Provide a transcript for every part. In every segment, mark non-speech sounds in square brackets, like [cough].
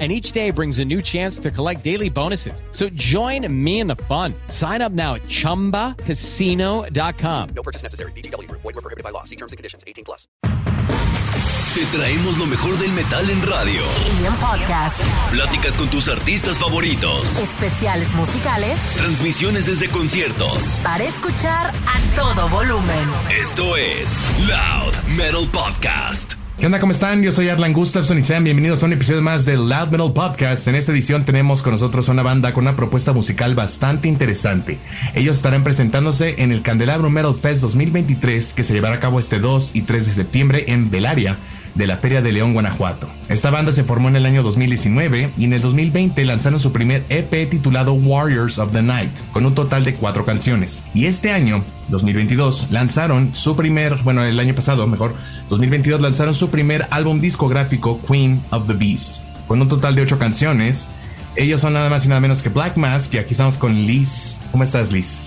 and each day brings a new chance to collect daily bonuses. So join me in the fun. Sign up now at ChumbaCasino.com. No purchase necessary. BGW. Void were prohibited by law. See terms and conditions. 18 plus. Te traemos lo mejor del metal en radio. Y en podcast. Pláticas con tus artistas favoritos. Especiales musicales. Transmisiones desde conciertos. Para escuchar a todo volumen. Esto es Loud Metal Podcast. ¿Qué onda? ¿Cómo están? Yo soy Arlan Gustafson y sean bienvenidos a un episodio más del Loud Metal Podcast. En esta edición tenemos con nosotros una banda con una propuesta musical bastante interesante. Ellos estarán presentándose en el Candelabro Metal Fest 2023 que se llevará a cabo este 2 y 3 de septiembre en Belaria de la Feria de León, Guanajuato. Esta banda se formó en el año 2019 y en el 2020 lanzaron su primer EP titulado Warriors of the Night, con un total de cuatro canciones. Y este año, 2022, lanzaron su primer, bueno, el año pasado, mejor, 2022 lanzaron su primer álbum discográfico Queen of the Beast, con un total de ocho canciones. Ellos son nada más y nada menos que Black Mask y aquí estamos con Liz. ¿Cómo estás, Liz?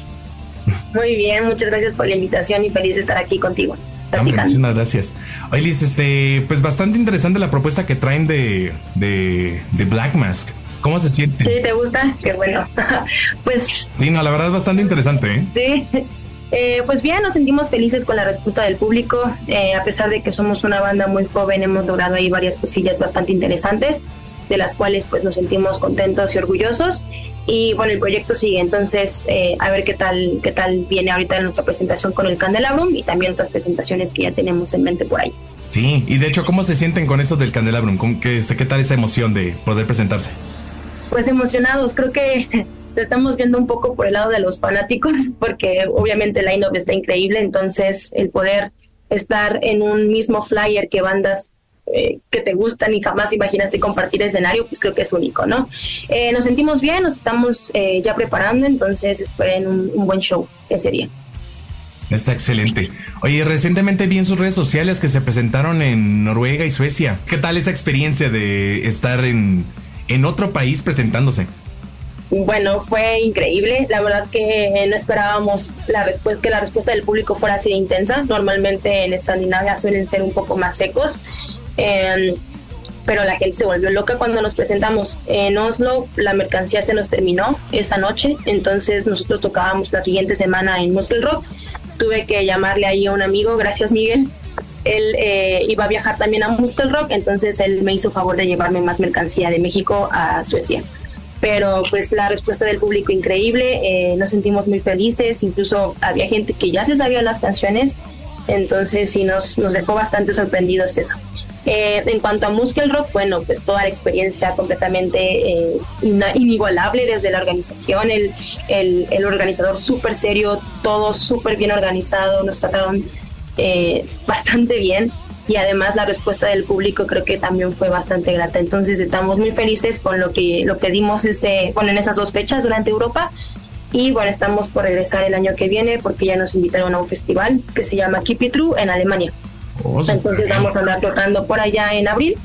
Muy bien, muchas gracias por la invitación y feliz de estar aquí contigo. Muchísimas gracias. Oye, Liz, este, pues bastante interesante la propuesta que traen de, de, de Black Mask. ¿Cómo se siente? Sí, ¿te gusta? Qué bueno. [laughs] pues. Sí, no, la verdad es bastante interesante, ¿eh? Sí. Eh, pues bien, nos sentimos felices con la respuesta del público. Eh, a pesar de que somos una banda muy joven, hemos logrado ahí varias cosillas bastante interesantes, de las cuales pues nos sentimos contentos y orgullosos. Y bueno, el proyecto sigue, entonces eh, a ver qué tal, qué tal viene ahorita nuestra presentación con el Candelabrum y también otras presentaciones que ya tenemos en mente por ahí. Sí, y de hecho, ¿cómo se sienten con eso del Candelabrum? ¿Qué, ¿Qué tal esa emoción de poder presentarse? Pues emocionados, creo que [laughs] lo estamos viendo un poco por el lado de los fanáticos, [laughs] porque obviamente el line-up está increíble, entonces el poder estar en un mismo flyer que bandas eh, que te gustan y jamás imaginaste compartir escenario, pues creo que es único, ¿no? Eh, nos sentimos bien, nos estamos eh, ya preparando, entonces esperen un, un, buen show ese día. Está excelente. Oye, recientemente vi en sus redes sociales que se presentaron en Noruega y Suecia. ¿Qué tal esa experiencia de estar en, en otro país presentándose? bueno, fue increíble. La verdad que no esperábamos la respuesta, que la respuesta del público fuera así de intensa. Normalmente en Escandinavia suelen ser un poco más secos. Eh, pero la gente se volvió loca cuando nos presentamos en Oslo. La mercancía se nos terminó esa noche, entonces nosotros tocábamos la siguiente semana en Muscle Rock. Tuve que llamarle ahí a un amigo, gracias Miguel. Él eh, iba a viajar también a Muscle Rock, entonces él me hizo favor de llevarme más mercancía de México a Suecia pero pues la respuesta del público increíble, eh, nos sentimos muy felices, incluso había gente que ya se sabía las canciones, entonces sí nos, nos dejó bastante sorprendidos eso. Eh, en cuanto a Muscle Rock, bueno, pues toda la experiencia completamente eh, inigualable desde la organización, el, el, organizador súper serio, todo súper bien organizado, nos trataron bastante bien y además la respuesta del público creo que también fue bastante grata. Entonces estamos muy felices con lo que, lo que dimos ese, en esas dos fechas durante Europa. Y bueno, estamos por regresar el año que viene porque ya nos invitaron a un festival que se llama Keep It True en Alemania. Oh, Entonces vamos a andar tocando por allá en abril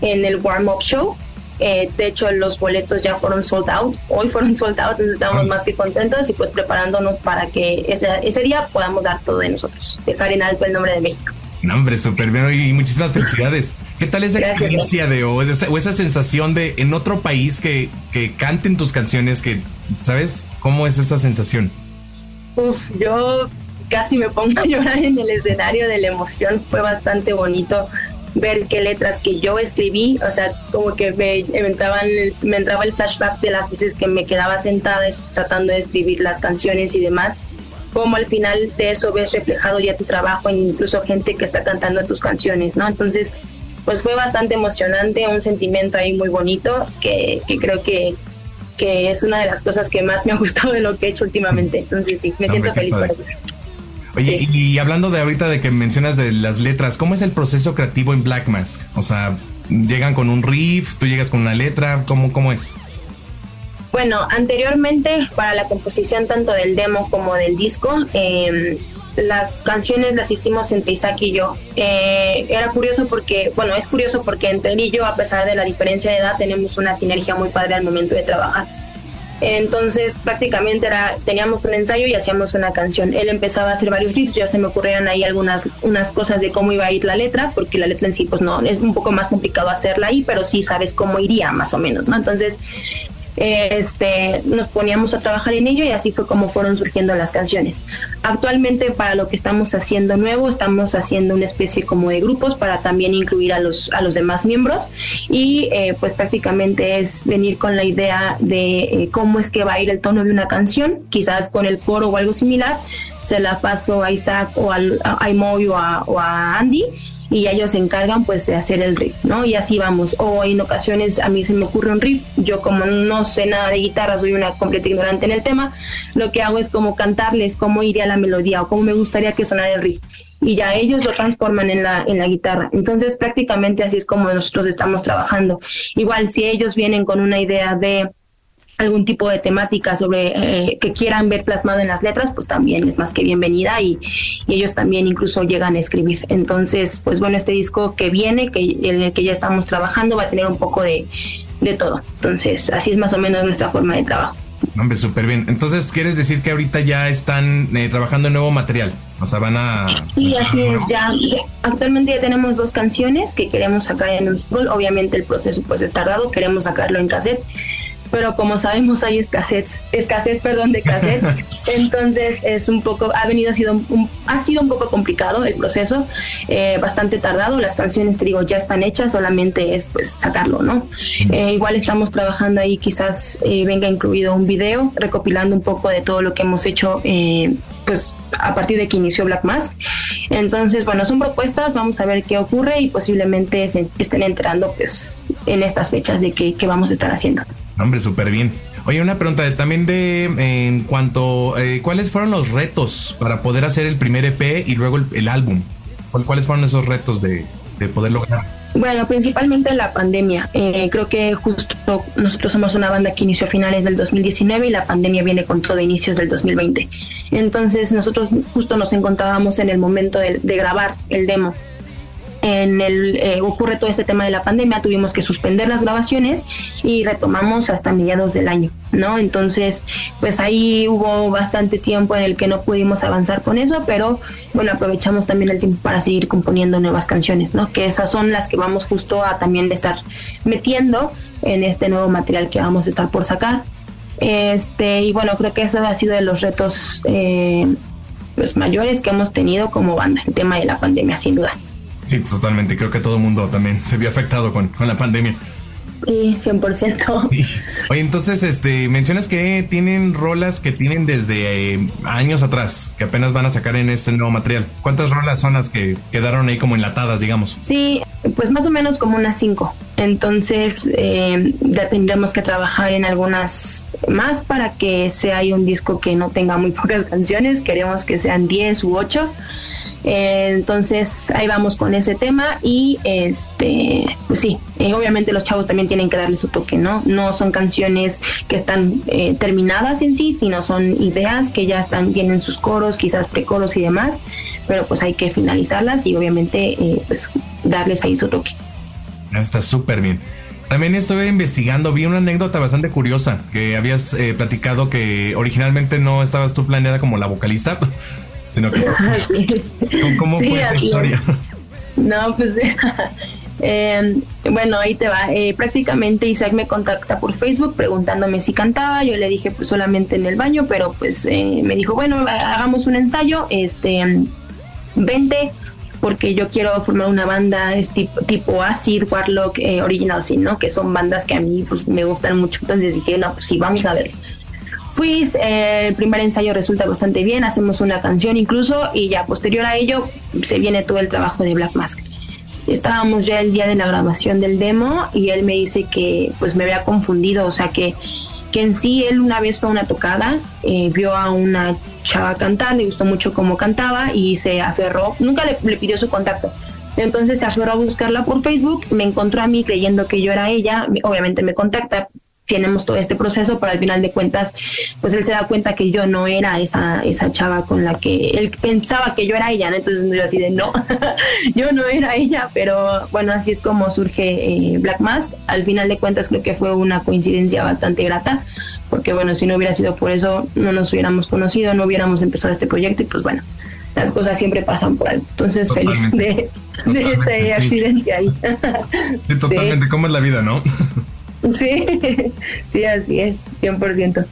en el Warm Up Show. Eh, de hecho, los boletos ya fueron sold out. Hoy fueron sold out, entonces estamos más que contentos y pues preparándonos para que ese, ese día podamos dar todo de nosotros, dejar en alto el nombre de México. No, hombre, súper bien y muchísimas felicidades. ¿Qué tal esa experiencia de o esa, o esa, sensación de en otro país que, que canten tus canciones, que, ¿sabes? ¿Cómo es esa sensación? Uf, yo casi me pongo a llorar en el escenario de la emoción. Fue bastante bonito ver qué letras que yo escribí, o sea, como que me, entraba me entraba el flashback de las veces que me quedaba sentada tratando de escribir las canciones y demás como al final de eso ves reflejado ya tu trabajo en incluso gente que está cantando tus canciones, ¿no? Entonces, pues fue bastante emocionante, un sentimiento ahí muy bonito que, creo que, que es una de las cosas que más me ha gustado de lo que he hecho últimamente. Entonces, sí, me siento feliz por eso. Oye, y hablando de ahorita de que mencionas de las letras, ¿cómo es el proceso creativo en Black Mask? O sea, ¿llegan con un riff? ¿Tú llegas con una letra? ¿Cómo, cómo es? Bueno, anteriormente para la composición tanto del demo como del disco, em, las canciones las hicimos entre Isaac y yo. Eh, era curioso porque, bueno, es curioso porque entre él y yo, a pesar de la diferencia de edad, tenemos una sinergia muy padre al momento de trabajar. Entonces prácticamente era, teníamos un ensayo y hacíamos una canción. Él empezaba a hacer varios riffs, ya se me ocurrieron ahí algunas unas cosas de cómo iba a ir la letra, porque la letra en sí pues no, es un poco más complicado hacerla ahí, pero sí sabes cómo iría más o menos, ¿no? Entonces este, nos poníamos a trabajar en ello y así fue como fueron surgiendo las canciones. Actualmente para lo que estamos haciendo nuevo, estamos haciendo una especie como de grupos para también incluir a los, a los demás miembros y eh, pues prácticamente es venir con la idea de eh, cómo es que va a ir el tono de una canción, quizás con el coro o algo similar, se la paso a Isaac o a, a a, o a Andy y ellos se encargan pues de hacer el riff, ¿no? Y así vamos. O en ocasiones a mí se me ocurre un riff, yo como no sé nada de guitarra, soy una completa ignorante en el tema, lo que hago es como cantarles cómo iría la melodía o cómo me gustaría que sonara el riff. Y ya ellos lo transforman en la, en la guitarra. Entonces prácticamente así es como nosotros estamos trabajando. Igual si ellos vienen con una idea de algún tipo de temática sobre eh, que quieran ver plasmado en las letras, pues también es más que bienvenida y, ellos también incluso llegan a escribir. Entonces, pues bueno, este disco que viene, que en el que ya estamos trabajando, va a tener un poco de, de todo. Entonces, así es más o menos nuestra forma de trabajo. Hombre, súper bien. Entonces, ¿quieres decir que ahorita ya están eh, trabajando en nuevo material? O sea, van a... Sí, así es. Ya, actualmente ya tenemos dos canciones que queremos sacar en un single. Obviamente el proceso pues es tardado, queremos sacarlo en cassette pero como sabemos hay escasez, escasez, perdón, de cassette, [laughs] entonces es un poco, ha venido, ha sido un, ha sido un poco complicado el proceso, eh, bastante tardado, las canciones, te digo, ya están hechas, solamente es pues sacarlo, ¿no? Eh, igual estamos trabajando ahí, quizás eh, venga incluido un video recopilando un poco de todo lo que hemos hecho, pues a partir de que inició Black Mask. Entonces, bueno, son propuestas, vamos a ver qué ocurre y posiblemente se estén enterando pues en estas fechas de qué, qué vamos a estar haciendo. Hombre, súper bien. Oye, una pregunta también de en cuanto eh, cuáles fueron los retos para poder hacer el primer EP y luego el, álbum. ¿Cuáles fueron esos retos de, de poder lograr? Bueno, principalmente la pandemia. Eh, creo que justo nosotros somos una banda que inició a finales del 2019 y la pandemia viene con todo inicios del 2020. Entonces nosotros justo nos encontrábamos en el momento de grabar el demo en el eh, ocurre todo este tema de la pandemia, tuvimos que suspender las grabaciones y retomamos hasta mediados del año, ¿no? Entonces, pues ahí hubo bastante tiempo en el que no pudimos avanzar con eso, pero bueno, aprovechamos también el tiempo para seguir componiendo nuevas canciones, ¿no? Que esas son las que vamos justo a también estar metiendo en este nuevo material que vamos a estar por sacar. Este, y bueno, creo que eso ha sido de los retos eh, pues mayores que hemos tenido como banda, el tema de la pandemia, sin duda. Sí, totalmente. Creo que todo el mundo también se vio afectado con, con la pandemia. Sí, 100%. Oye, entonces, este, mencionas que tienen rolas que tienen desde eh, años atrás, que apenas van a sacar en este nuevo material. ¿Cuántas rolas son las que quedaron ahí como enlatadas, digamos? Sí, pues más o menos como unas cinco. Entonces, eh, ya tendremos que trabajar en algunas más para que sea un disco que no tenga muy pocas canciones. Queremos que sean 10 u 8 eh, entonces ahí vamos con ese tema y este, pues sí, eh, obviamente los chavos también tienen que darle su toque, ¿no? No son canciones que están eh, terminadas en sí, sino son ideas que ya están, tienen sus coros, quizás precoros y demás, pero pues hay que finalizarlas y obviamente pues darles ahí su toque. Está súper bien. También estuve investigando, vi una anécdota bastante curiosa, que habías platicado que originalmente no estabas tú planeada como la vocalista, sino que... [laughs] ¿Cómo fue esa historia? No, pues... [laughs] Eh, bueno, ahí te va. Eh, prácticamente Isaac me contacta por Facebook preguntándome si cantaba. Yo le dije pues solamente en el baño, pero pues eh, me dijo, bueno, hagamos un ensayo, este, vente, porque yo quiero formar una banda tipo, tipo Acid, Warlock, Original Sin, ¿no? Que son bandas que a mí pues me gustan mucho. Entonces dije, no, pues sí, vamos a ver. Fui, eh, el primer ensayo resulta bastante bien, hacemos una canción incluso y ya posterior a ello se viene todo el trabajo de Black Mask. Estábamos ya el día de la grabación del demo y él me dice que pues me había confundido, o sea que, que en sí él una vez fue a una tocada, eh, vio a una chava cantar, le gustó mucho cómo cantaba y se aferró, nunca le, le pidió su contacto, entonces se aferró a buscarla por Facebook, me encontró a mí creyendo que yo era ella, obviamente me contacta, tenemos todo este proceso, pero al final de cuentas, pues él se da cuenta que yo no era esa, esa chava con la que él pensaba que yo era ella, ¿no? Entonces yo así de no, [laughs] yo no era ella, pero bueno, así es como surge eh, Black Mask. Al final de cuentas creo que fue una coincidencia bastante grata, porque bueno, si no hubiera sido por eso, no nos hubiéramos conocido, no hubiéramos empezado este proyecto y pues bueno, las cosas siempre pasan por algo. Entonces feliz de, de este accidente ahí. Sí, totalmente, [laughs] ¿cómo es la vida, no? Sí, [laughs] sí, así es, 100%.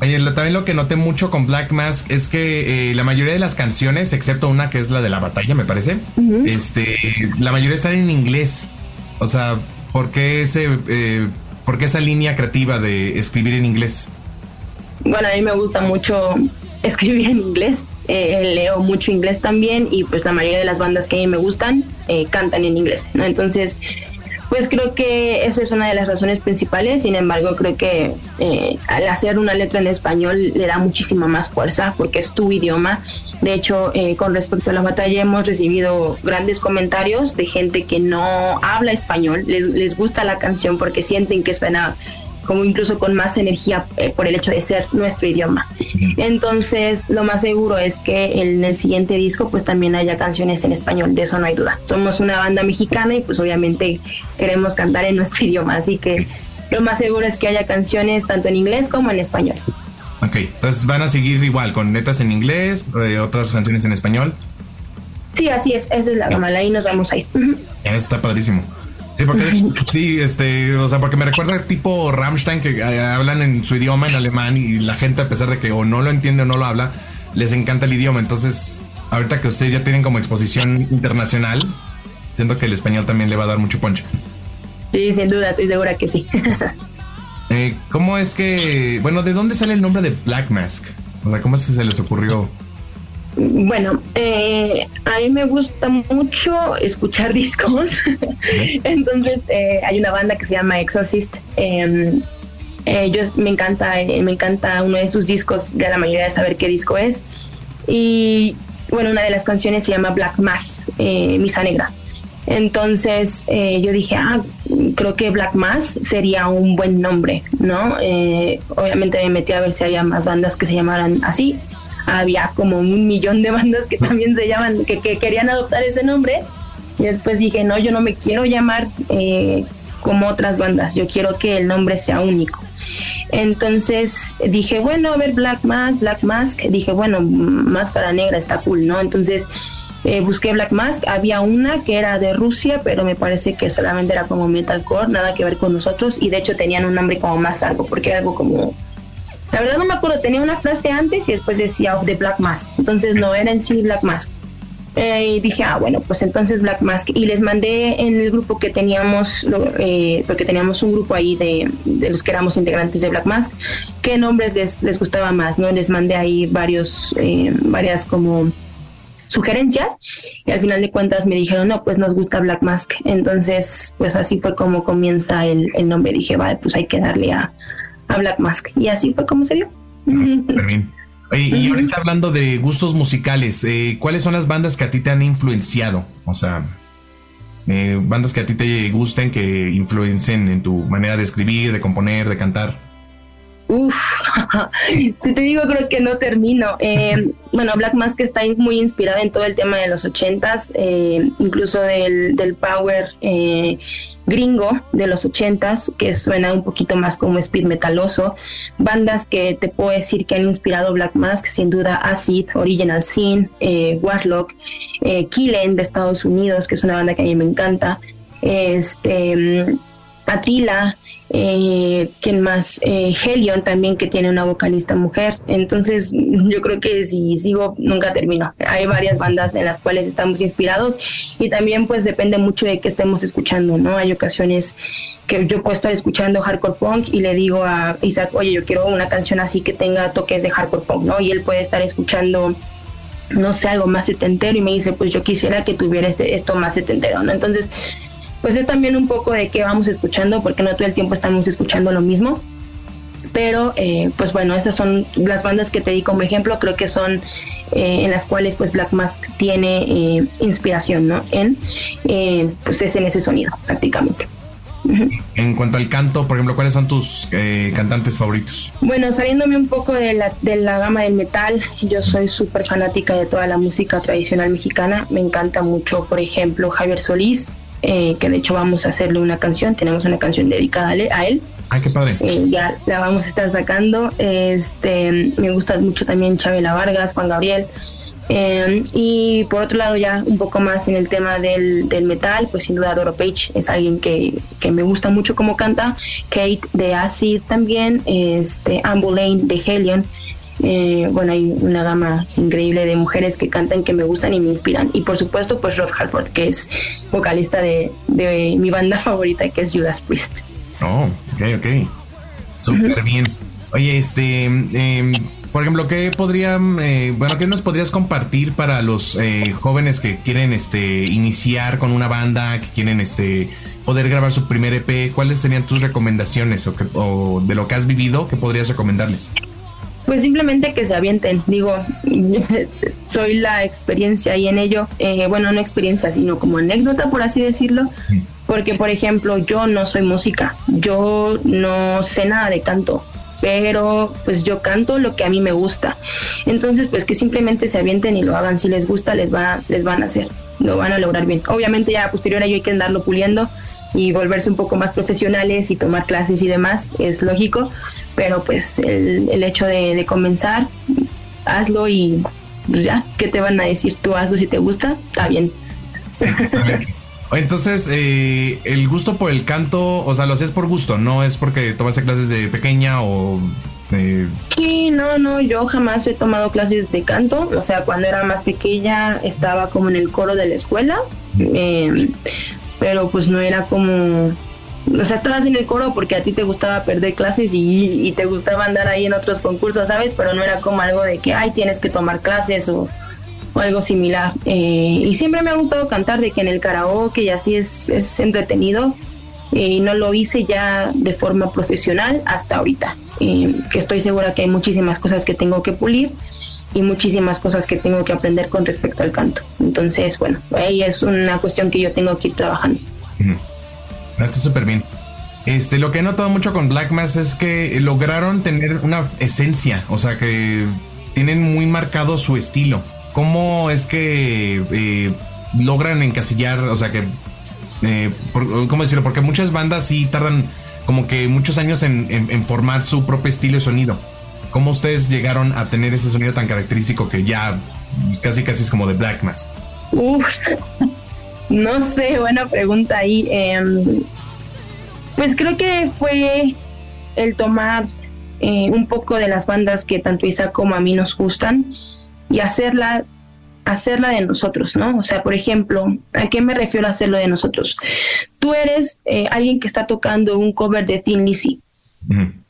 Oye, también lo que noté mucho con Black Mask es que eh, la mayoría de las canciones, excepto una que es la de la batalla, me parece, este, la mayoría están en inglés. O sea, ¿por qué ese, eh, por qué esa línea creativa de escribir en inglés? Bueno, a mí me gusta mucho escribir en inglés, eh, leo mucho inglés también y pues la mayoría de las bandas que a mí me gustan cantan en inglés, ¿no? Entonces pues creo que esa es una de las razones principales. Sin embargo, creo que eh, al hacer una letra en español le da muchísima más fuerza porque es tu idioma. De hecho, eh, con respecto a la batalla hemos recibido grandes comentarios de gente que no habla español, les, les gusta la canción porque sienten que suena como incluso con más energía eh, por el hecho de ser nuestro idioma. Entonces, lo más seguro es que en el siguiente disco pues también haya canciones en español, de eso no hay duda. Somos una banda mexicana y pues obviamente queremos cantar en nuestro [laughs] idioma, así que lo más seguro es que haya canciones tanto en inglés como en español. Ok, entonces van a seguir igual con netas en inglés, eh, otras canciones en español. Sí, así es, esa es la gama, ahí nos vamos a ir. [laughs] Está padrísimo. Sí, porque [laughs] sí, este, o sea, porque me recuerda tipo Rammstein que eh, hablan en su idioma en alemán y la gente a pesar de que o no lo entiende o no lo habla, les encanta el idioma. Entonces, ahorita que ustedes ya tienen como exposición internacional, siento que el español también le va a dar mucho poncho. Sí, sin duda, estoy segura que sí. [laughs] eh, ¿Cómo es que, bueno, de dónde sale el nombre de Black Mask? O sea, ¿cómo es que se les ocurrió? Bueno, eh, a mí me gusta mucho escuchar [laughs] discos. Entonces, eh, hay una banda que se llama Exorcist. Eh, yo, me encanta, eh, me encanta uno de sus discos. Ya la mayoría de saber qué disco es. Y bueno, una de las canciones se llama Black Mass, Misa Negra. Entonces yo dije, ah, creo que Black Mass sería un buen nombre, ¿no? obviamente me metí a ver si había más bandas que se llamaran así había como un millón de bandas que también se llaman, que, querían adoptar ese nombre. Y después dije, no, yo no me quiero llamar eh, como otras bandas, yo quiero que el nombre sea único. Entonces dije, bueno, a ver, Black Mask, Black Mask, dije, bueno, máscara negra está cool, ¿no? Entonces eh, busqué Black Mask, había una que era de Rusia, pero me parece que solamente era como metalcore, nada que ver con nosotros, y de hecho tenían un nombre como más largo, porque era algo como la verdad no me acuerdo, tenía una frase antes y después decía of the Black Mask. Entonces no era en sí Black Mask. Eh, y dije, ah, bueno, pues entonces Black Mask. Y les mandé en el grupo que teníamos, eh, porque teníamos un grupo ahí de, de, los que éramos integrantes de Black Mask, qué nombres les, les gustaba más, ¿no? Les mandé ahí varios, eh, varias como sugerencias y al final de cuentas me dijeron, no, pues nos gusta Black Mask. Entonces, pues así fue como comienza el, el nombre. Dije, vale, pues hay que darle a, a Black Mask. Y así fue como se dio. y ahorita hablando de gustos musicales, eh, ¿cuáles son las bandas que a ti te han influenciado? O sea, eh, bandas que a ti te gusten, que influencen en tu manera de escribir, de componer, de cantar. Uf, [laughs] si te digo creo que no termino. Eh, bueno, Black Mask está muy inspirada en todo el tema de los ochentas, eh, incluso del, del power eh, gringo de los ochentas, que suena un poquito más como speed metaloso. Bandas que te puedo decir que han inspirado Black Mask, sin duda Acid, Original Sin, Warlock, Killen de Estados Unidos, que es una banda que a mí me encanta. Este Atila, eh, ¿quién más? Eh, Helion también que tiene una vocalista mujer. Entonces [laughs] yo creo que si sigo nunca termino. Hay varias bandas en las cuales estamos inspirados y también pues depende mucho de qué estemos escuchando, ¿no? Hay ocasiones que yo puedo estar escuchando hardcore punk y le digo a Isaac, oye, yo quiero una canción así que tenga toques de hardcore punk, ¿no? Y él puede estar escuchando no sé, algo más setentero y me dice, pues yo quisiera que tuviera este, esto más setentero, ¿no? Entonces, pues es también un poco de qué vamos escuchando, porque no todo el tiempo estamos escuchando lo mismo. Pero, eh, pues bueno, esas son las bandas que te di como ejemplo, creo que son eh, en las cuales pues Black Mask tiene eh, inspiración, ¿no? En, pues es en ese sonido, prácticamente. En cuanto al canto, por ejemplo, ¿cuáles son tus eh, cantantes favoritos? Bueno, saliéndome un poco de la, de la gama del metal, yo soy súper fanática de toda la música tradicional mexicana. Me encanta mucho, por ejemplo, Javier Solís, eh, que de hecho vamos a hacerle una canción, tenemos una canción dedicada a él. a él. Ay, qué padre. Eh, ya la vamos a estar sacando. Este, me gusta mucho también Chabela Vargas, Juan Gabriel. Eh, y por otro lado, ya un poco más en el tema del, del metal, pues sin duda Doro Page es alguien que, que me gusta mucho como canta. Kate de Acid también, este, Amber Lane de Helion. Eh, bueno, hay una gama increíble de mujeres que cantan que me gustan y me inspiran. Y por supuesto, pues Rob Halford, que es vocalista de, de mi banda [laughs] favorita, que es Judas Priest. Oh, ok, ok. Súper bien. Oye, este, em, por ejemplo, ¿qué podrían, eh, bueno, qué nos podrías compartir para los eh, jóvenes que quieren, este, iniciar con una banda, que quieren, este, poder grabar su primer EP? ¿Cuáles serían tus recomendaciones o, que- o de lo que has vivido que podrías recomendarles? Pues simplemente que se avienten, digo, [laughs] soy la experiencia ahí en ello, eh, bueno, no experiencia, sino como anécdota, por así decirlo, porque por ejemplo, yo no soy música, yo no sé nada de canto, pero pues yo canto lo que a mí me gusta, entonces pues que simplemente se avienten y lo hagan, si les gusta, les va, les van a hacer, lo van a lograr bien. Obviamente ya a posterior hay que andarlo puliendo y volverse un poco más profesionales y tomar clases y demás, es lógico, pero pues el, el hecho de, de comenzar, hazlo y pues ya, ¿qué te van a decir? Tú hazlo si te gusta, está bien. Entonces, eh, el gusto por el canto, o sea, lo hacías por gusto, no es porque tomaste clases de pequeña o... eh, Sí, no, no, yo jamás he tomado clases de canto, o sea, cuando era más pequeña estaba como en el coro de la escuela, eh, pero pues no era como, o sea, en el coro porque a ti te gustaba perder clases y, y te gustaba andar ahí en otros concursos, ¿sabes? Pero no era como algo de que, ay, tienes que tomar clases o, o algo similar. Eh, y siempre me ha gustado cantar, de que en el karaoke y así es, es entretenido. Y no lo hice ya de forma profesional hasta ahorita, eh, que estoy segura que hay muchísimas cosas que tengo que pulir y muchísimas cosas que tengo que aprender con respecto al canto. Entonces, bueno, ahí es una cuestión que yo tengo que ir trabajando. Está súper bien. Este, lo que he notado mucho con Black Mass es que lograron tener una esencia, o sea que tienen muy marcado su estilo. ¿Cómo es que eh, logran encasillar, o sea que, eh, ¿cómo decirlo? Porque muchas bandas sí tardan como que muchos años en, formar su propio estilo y sonido. ¿Cómo ustedes llegaron a tener ese sonido tan característico que ya casi casi es como de Black Mass? Uf, no sé, buena pregunta ahí. Em, pues creo que fue el tomar eh, un poco de las bandas que tanto Isa como a mí nos gustan y hacerla hacerla de nosotros, ¿no? O sea, por ejemplo, ¿a qué me refiero a hacerlo de nosotros? Tú eres eh, alguien que está tocando un cover de Thin Lizzy,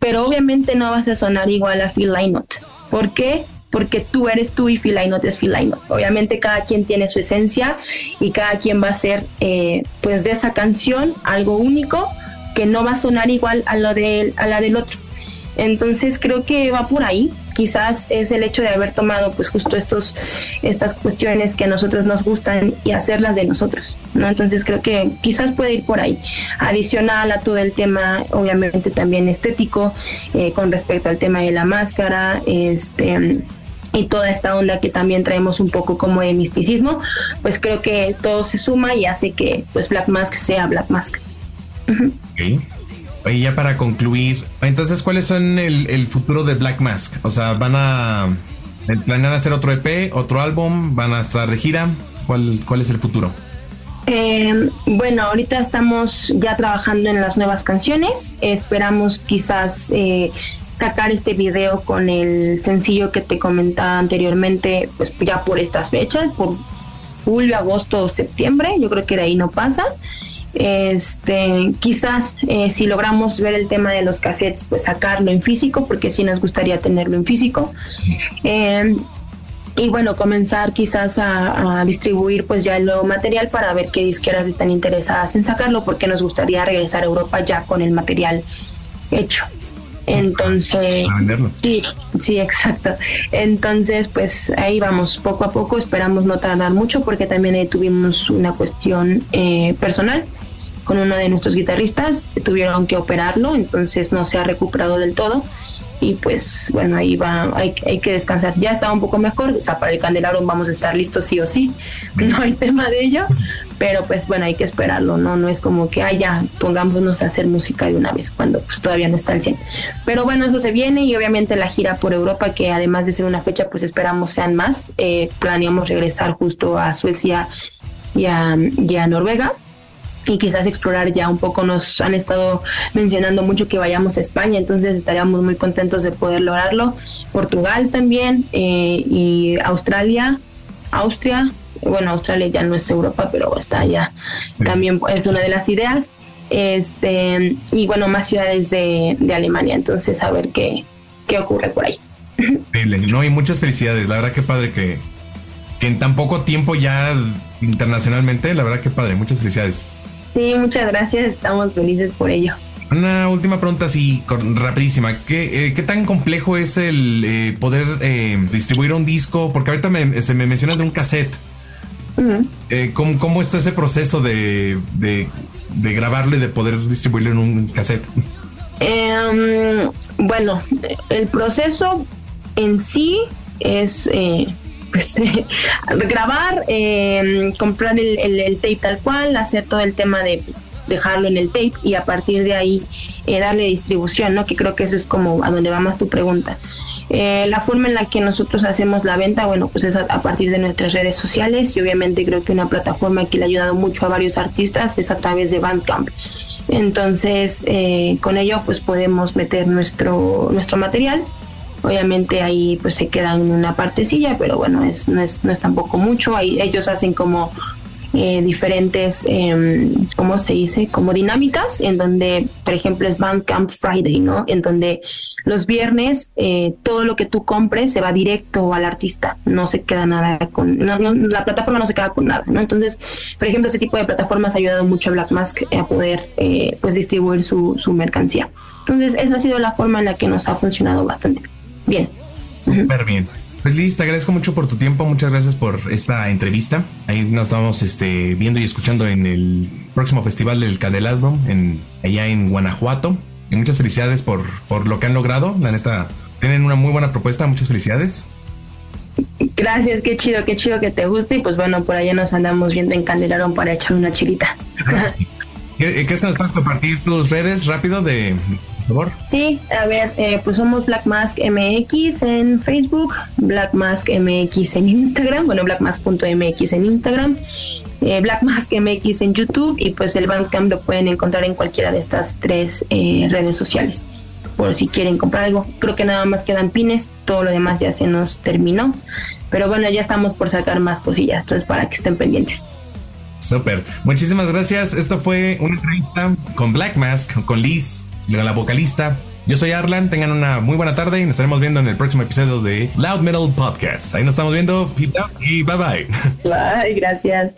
pero obviamente no vas a sonar igual a Phil Lynott. ¿Por qué? Porque tú eres tú y Phil Lynott es Phil Lynott. Obviamente cada quien tiene su esencia y cada quien va a hacer, eh, pues de esa canción algo único que no va a sonar igual a, lo de, a la del otro. Entonces creo que va por ahí. Quizás es el hecho de haber tomado pues justo estos, estas cuestiones que a nosotros nos gustan y hacerlas de nosotros, ¿no? Entonces creo que quizás puede ir por ahí. Adicional a todo el tema, obviamente también estético, eh, con respecto al tema de la máscara, este y toda esta onda que también traemos un poco como de misticismo, pues creo que todo se suma y hace que pues Black Mask sea Black Mask. Ok. Oye, ya para concluir, entonces, ¿cuáles son el, el futuro de Black Mask? O sea, ¿van a planear hacer otro EP, otro álbum? ¿Van a estar de gira? ¿Cuál, cuál es el futuro? Eh, bueno, ahorita estamos ya trabajando en las nuevas canciones. Esperamos quizás eh, sacar este video con el sencillo que te comentaba anteriormente, pues ya por estas fechas, por julio, agosto, septiembre. Yo creo que de ahí no pasa. Este, quizás eh, si logramos ver el tema de los cassettes, pues sacarlo en físico, porque sí nos gustaría tenerlo en físico. Eh, y bueno, comenzar quizás a, a, distribuir pues ya nuevo material para ver qué disqueras están interesadas en sacarlo, porque nos gustaría regresar a Europa ya con el material hecho. Entonces, sí, sí, exacto. Entonces, pues ahí vamos poco a poco, esperamos no tardar mucho porque también ahí tuvimos una cuestión eh, personal con uno de nuestros guitarristas, tuvieron que operarlo, entonces no se ha recuperado del todo y pues bueno, ahí va, hay, hay que descansar. Ya está un poco mejor, o sea, para el candelabro vamos a estar listos sí o sí, [laughs] no hay tema de ello, pero pues bueno, hay que esperarlo, ¿no? No es como que, ah, ya, pongámonos a hacer música de una vez, cuando pues todavía no está al 100. Pero bueno, eso se viene y obviamente la gira por Europa, que además de ser una fecha, pues esperamos sean más. Eh, planeamos regresar justo a Suecia y a, y a Noruega y quizás explorar ya un poco. Nos han estado mencionando mucho que vayamos a España, entonces estaríamos muy contentos de poder lograrlo. Portugal también eh, y Australia, Austria. Bueno, Australia ya no es Europa, pero está allá. También es una de las ideas. Este, y bueno, más ciudades de, de Alemania. Entonces, a ver qué, qué ocurre por ahí. [laughs] No, y muchas felicidades. La verdad que padre que, que en tan poco tiempo ya internacionalmente, la verdad que padre. Muchas felicidades. Sí, muchas gracias, estamos felices por ello. Una última pregunta así, rapidísima. ¿Qué, eh, ¿Qué, tan complejo es el eh, poder eh, distribuir un disco? Porque ahorita me, se me mencionas de un cassette. ¿Cómo, ¿cómo, está ese proceso de, de, y de poder distribuirlo en un cassette? Em, bueno, el proceso en sí es [laughs] pues grabar, em, comprar el, tape tal cual, hacer todo el tema de dejarlo en el tape y a partir de ahí eh, darle distribución, ¿no? Que creo que eso es como a donde va más tu pregunta. Eh, la forma en la que nosotros hacemos la venta, bueno, pues es a, partir de nuestras redes sociales y obviamente creo que una plataforma que le ha ayudado mucho a varios artistas es a través de Bandcamp. Entonces, eh, con ello pues podemos meter nuestro, nuestro material Obviamente ahí pues se quedan en una partecilla, pero bueno, es, no, es, no es tampoco mucho. Ahí ellos hacen como eh, diferentes, eh, ¿cómo se dice? Como dinámicas, en donde, por ejemplo, es Bandcamp Friday, ¿no? En donde los viernes eh, todo lo que tú compres se va directo al artista, no se queda nada con, la plataforma no se queda con nada, ¿no? Entonces, por ejemplo, ese tipo de plataformas ha ayudado mucho a Black Mask a poder eh, pues distribuir su, su mercancía. Entonces, esa ha sido la forma en la que nos ha funcionado bastante bien. Súper bien. Pues Liz, te agradezco mucho por tu tiempo, muchas gracias por esta entrevista. Ahí nos estamos este, viendo y escuchando en el próximo festival del Candelabro, en, allá en Guanajuato. Y muchas felicidades por, por lo que han logrado. La neta, tienen una muy buena propuesta, muchas felicidades. Gracias, qué chido, qué chido que te guste. Y pues bueno, por allá nos andamos viendo en Candelarón para echar una chilita. [laughs] ¿Qué, ¿Qué es que nos puedes compartir tus redes rápido de, Sí, a ver, eh, pues somos Black Mask MX en Facebook, Black Mask MX en Instagram, bueno, blackmask.mx en Instagram, eh, Black Mask MX en YouTube y pues el Bandcamp lo pueden encontrar en cualquiera de estas tres eh, redes sociales. Por si quieren comprar algo, creo que nada más quedan pines, todo lo demás ya se nos terminó. Pero bueno, ya estamos por sacar más cosillas, entonces para que estén pendientes. Súper, muchísimas gracias. Esto fue una entrevista con Black Mask, con Liz la vocalista. Yo soy Arlan, tengan una muy buena tarde y nos estaremos viendo en el próximo episodio de Loud Metal Podcast. Ahí nos estamos viendo, y bye bye. [laughs] Bye, gracias.